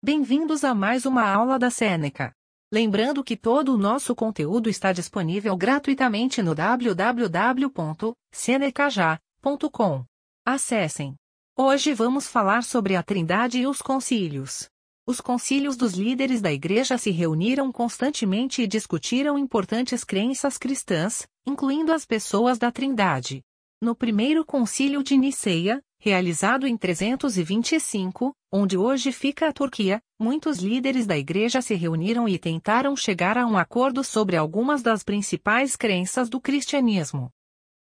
Bem-vindos a mais uma aula da Seneca. Lembrando que todo o nosso conteúdo está disponível gratuitamente no www.senecaja.com. Acessem. Hoje vamos falar sobre a Trindade e os concílios. Os concílios dos líderes da Igreja se reuniram constantemente e discutiram importantes crenças cristãs, incluindo as pessoas da Trindade. No primeiro concílio de Niceia, realizado em 325, onde hoje fica a Turquia, muitos líderes da Igreja se reuniram e tentaram chegar a um acordo sobre algumas das principais crenças do cristianismo.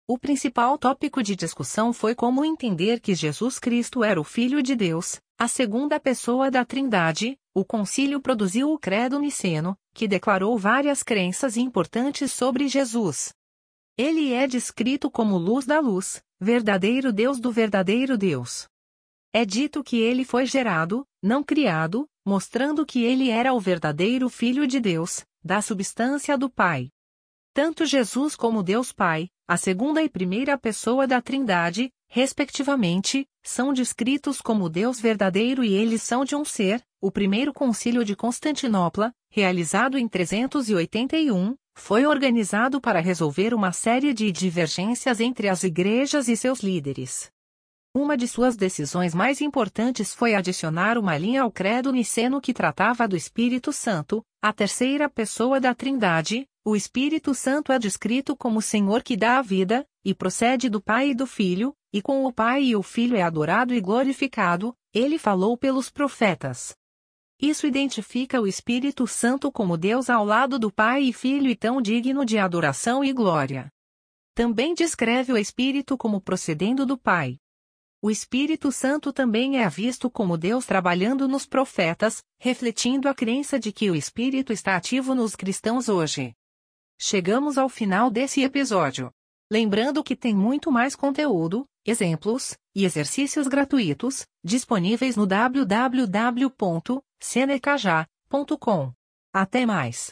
O principal tópico de discussão foi como entender que Jesus Cristo era o Filho de Deus, a segunda pessoa da Trindade, o concílio produziu o Credo Niceno, que declarou várias crenças importantes sobre Jesus. Ele é descrito como luz da luz, verdadeiro Deus do verdadeiro Deus. É dito que ele foi gerado, não criado, mostrando que ele era o verdadeiro Filho de Deus, da substância do Pai. Tanto Jesus como Deus Pai, a segunda e primeira pessoa da Trindade, respectivamente, são descritos como Deus verdadeiro e eles são de um ser. O primeiro concílio de Constantinopla, realizado em 381, foi organizado para resolver uma série de divergências entre as igrejas e seus líderes. Uma de suas decisões mais importantes foi adicionar uma linha ao credo niceno que tratava do Espírito Santo, a terceira pessoa da Trindade. O Espírito Santo é descrito como Senhor que dá a vida, e procede do Pai e do Filho, e com o Pai e o Filho é adorado e glorificado, ele falou pelos profetas. Isso identifica o Espírito Santo como Deus ao lado do Pai e Filho e tão digno de adoração e glória. Também descreve o Espírito como procedendo do Pai. O Espírito Santo também é visto como Deus trabalhando nos profetas, refletindo a crença de que o Espírito está ativo nos cristãos hoje. Chegamos ao final desse episódio. Lembrando que tem muito mais conteúdo, exemplos e exercícios gratuitos disponíveis no www.senecaja.com. Até mais!